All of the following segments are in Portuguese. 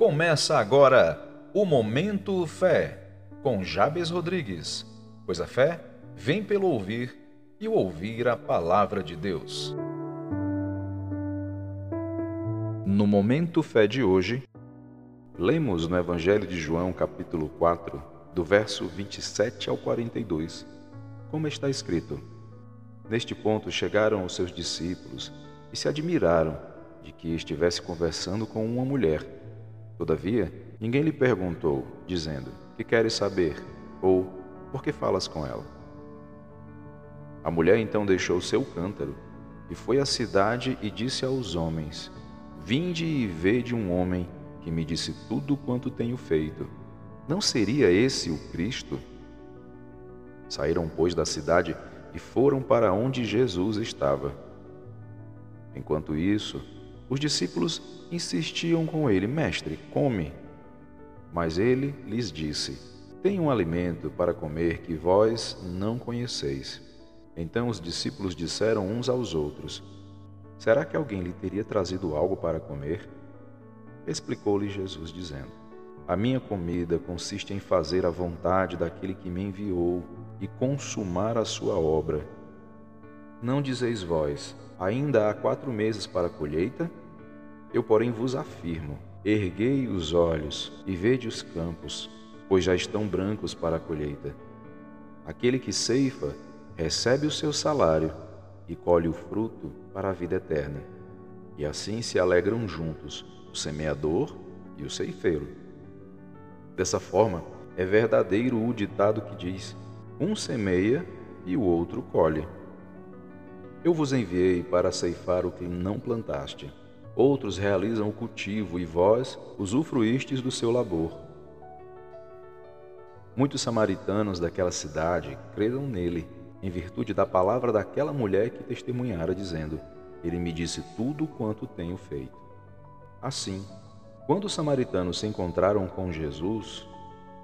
Começa agora o Momento Fé, com Jabes Rodrigues, pois a fé vem pelo ouvir e ouvir a palavra de Deus. No Momento Fé de hoje, lemos no Evangelho de João, capítulo 4, do verso 27 ao 42, como está escrito: Neste ponto chegaram os seus discípulos e se admiraram de que estivesse conversando com uma mulher Todavia, ninguém lhe perguntou, dizendo: Que queres saber? ou Por que falas com ela? A mulher então deixou seu cântaro e foi à cidade e disse aos homens: Vinde e vede um homem que me disse tudo quanto tenho feito. Não seria esse o Cristo? Saíram, pois, da cidade e foram para onde Jesus estava. Enquanto isso, os discípulos insistiam com ele: Mestre, come. Mas ele lhes disse: Tenho um alimento para comer que vós não conheceis. Então os discípulos disseram uns aos outros: Será que alguém lhe teria trazido algo para comer? Explicou-lhe Jesus, dizendo: A minha comida consiste em fazer a vontade daquele que me enviou e consumar a sua obra. Não dizeis vós: Ainda há quatro meses para a colheita? Eu, porém, vos afirmo: erguei os olhos e vede os campos, pois já estão brancos para a colheita. Aquele que ceifa recebe o seu salário e colhe o fruto para a vida eterna. E assim se alegram juntos o semeador e o ceifeiro. Dessa forma, é verdadeiro o ditado que diz: um semeia e o outro colhe. Eu vos enviei para ceifar o que não plantaste. Outros realizam o cultivo e vós usufruístes do seu labor. Muitos samaritanos daquela cidade creram nele, em virtude da palavra daquela mulher que testemunhara, dizendo: Ele me disse tudo quanto tenho feito. Assim, quando os samaritanos se encontraram com Jesus,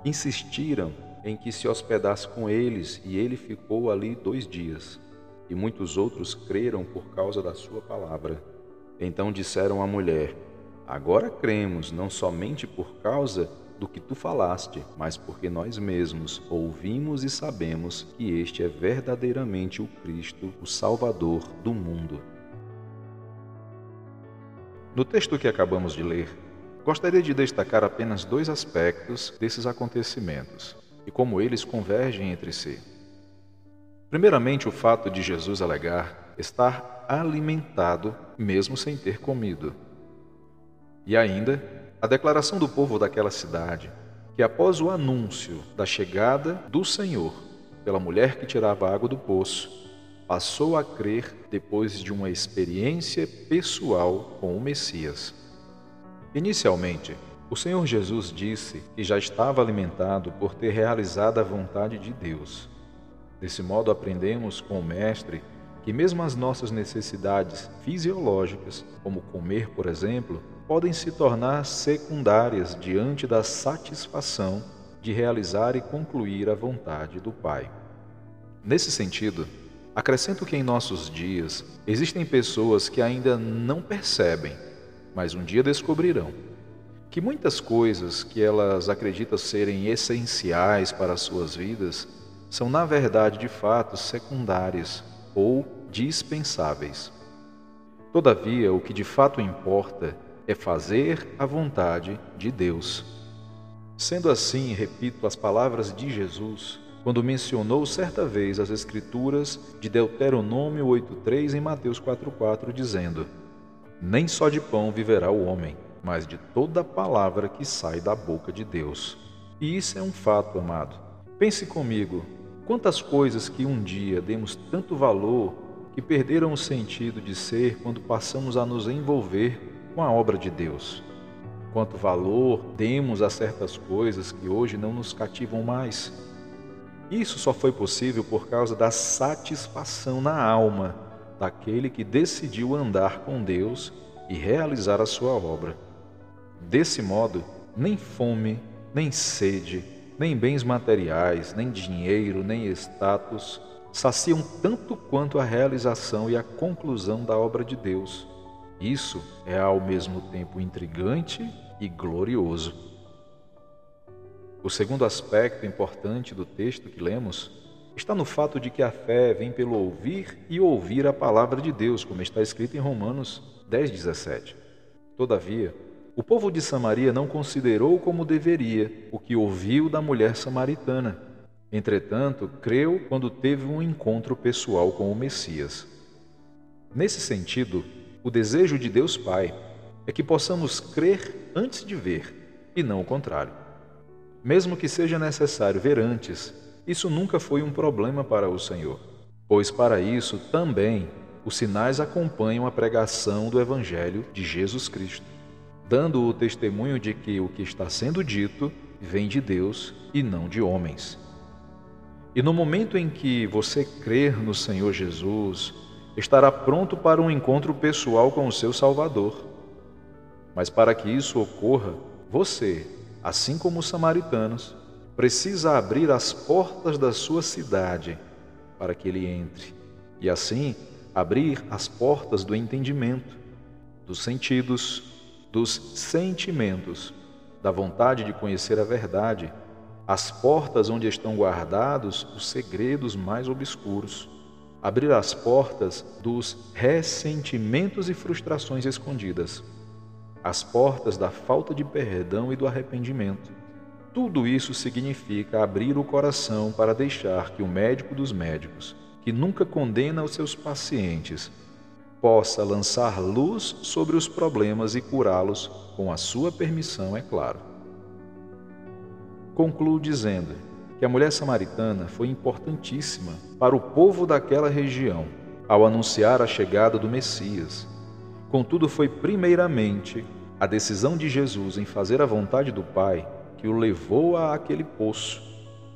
insistiram em que se hospedasse com eles, e ele ficou ali dois dias. E muitos outros creram por causa da sua palavra. Então disseram à mulher: Agora cremos, não somente por causa do que tu falaste, mas porque nós mesmos ouvimos e sabemos que este é verdadeiramente o Cristo, o Salvador do mundo. No texto que acabamos de ler, gostaria de destacar apenas dois aspectos desses acontecimentos e como eles convergem entre si. Primeiramente, o fato de Jesus alegar estar alimentado, mesmo sem ter comido. E ainda, a declaração do povo daquela cidade, que após o anúncio da chegada do Senhor pela mulher que tirava água do poço, passou a crer depois de uma experiência pessoal com o Messias. Inicialmente, o Senhor Jesus disse que já estava alimentado por ter realizado a vontade de Deus. Desse modo, aprendemos com o Mestre que mesmo as nossas necessidades fisiológicas, como comer, por exemplo, podem se tornar secundárias diante da satisfação de realizar e concluir a vontade do Pai. Nesse sentido, acrescento que em nossos dias existem pessoas que ainda não percebem, mas um dia descobrirão, que muitas coisas que elas acreditam serem essenciais para as suas vidas são, na verdade, de fato, secundárias ou dispensáveis. Todavia, o que de fato importa é fazer a vontade de Deus. Sendo assim, repito as palavras de Jesus quando mencionou certa vez as Escrituras de Deuteronômio 8,3 em Mateus 4,4, dizendo: Nem só de pão viverá o homem, mas de toda palavra que sai da boca de Deus. E isso é um fato, amado. Pense comigo, quantas coisas que um dia demos tanto valor que perderam o sentido de ser quando passamos a nos envolver com a obra de Deus. Quanto valor demos a certas coisas que hoje não nos cativam mais. Isso só foi possível por causa da satisfação na alma daquele que decidiu andar com Deus e realizar a sua obra. Desse modo, nem fome, nem sede, nem bens materiais, nem dinheiro, nem status saciam tanto quanto a realização e a conclusão da obra de Deus. Isso é ao mesmo tempo intrigante e glorioso. O segundo aspecto importante do texto que lemos está no fato de que a fé vem pelo ouvir e ouvir a palavra de Deus, como está escrito em Romanos 10,17. Todavia, o povo de Samaria não considerou como deveria o que ouviu da mulher samaritana. Entretanto, creu quando teve um encontro pessoal com o Messias. Nesse sentido, o desejo de Deus Pai é que possamos crer antes de ver, e não o contrário. Mesmo que seja necessário ver antes, isso nunca foi um problema para o Senhor, pois para isso também os sinais acompanham a pregação do Evangelho de Jesus Cristo, dando o testemunho de que o que está sendo dito vem de Deus e não de homens. E no momento em que você crer no Senhor Jesus, estará pronto para um encontro pessoal com o seu Salvador. Mas para que isso ocorra, você, assim como os samaritanos, precisa abrir as portas da sua cidade para que ele entre, e assim abrir as portas do entendimento, dos sentidos, dos sentimentos, da vontade de conhecer a verdade, as portas onde estão guardados os segredos mais obscuros, abrir as portas dos ressentimentos e frustrações escondidas, as portas da falta de perdão e do arrependimento. Tudo isso significa abrir o coração para deixar que o médico dos médicos, que nunca condena os seus pacientes, possa lançar luz sobre os problemas e curá-los com a sua permissão, é claro. Concluo dizendo que a mulher samaritana foi importantíssima para o povo daquela região ao anunciar a chegada do Messias. Contudo, foi primeiramente a decisão de Jesus em fazer a vontade do Pai que o levou a aquele poço,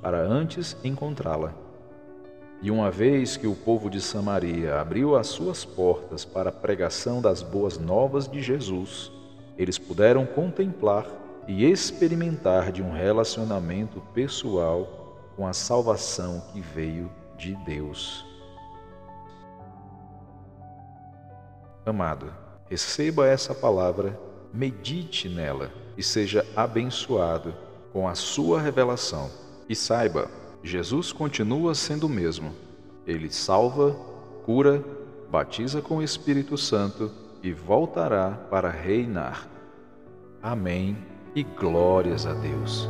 para antes encontrá-la. E uma vez que o povo de Samaria abriu as suas portas para a pregação das boas novas de Jesus, eles puderam contemplar e experimentar de um relacionamento pessoal com a salvação que veio de Deus. Amado, receba essa palavra, medite nela e seja abençoado com a sua revelação. E saiba, Jesus continua sendo o mesmo. Ele salva, cura, batiza com o Espírito Santo e voltará para reinar. Amém e glórias a Deus.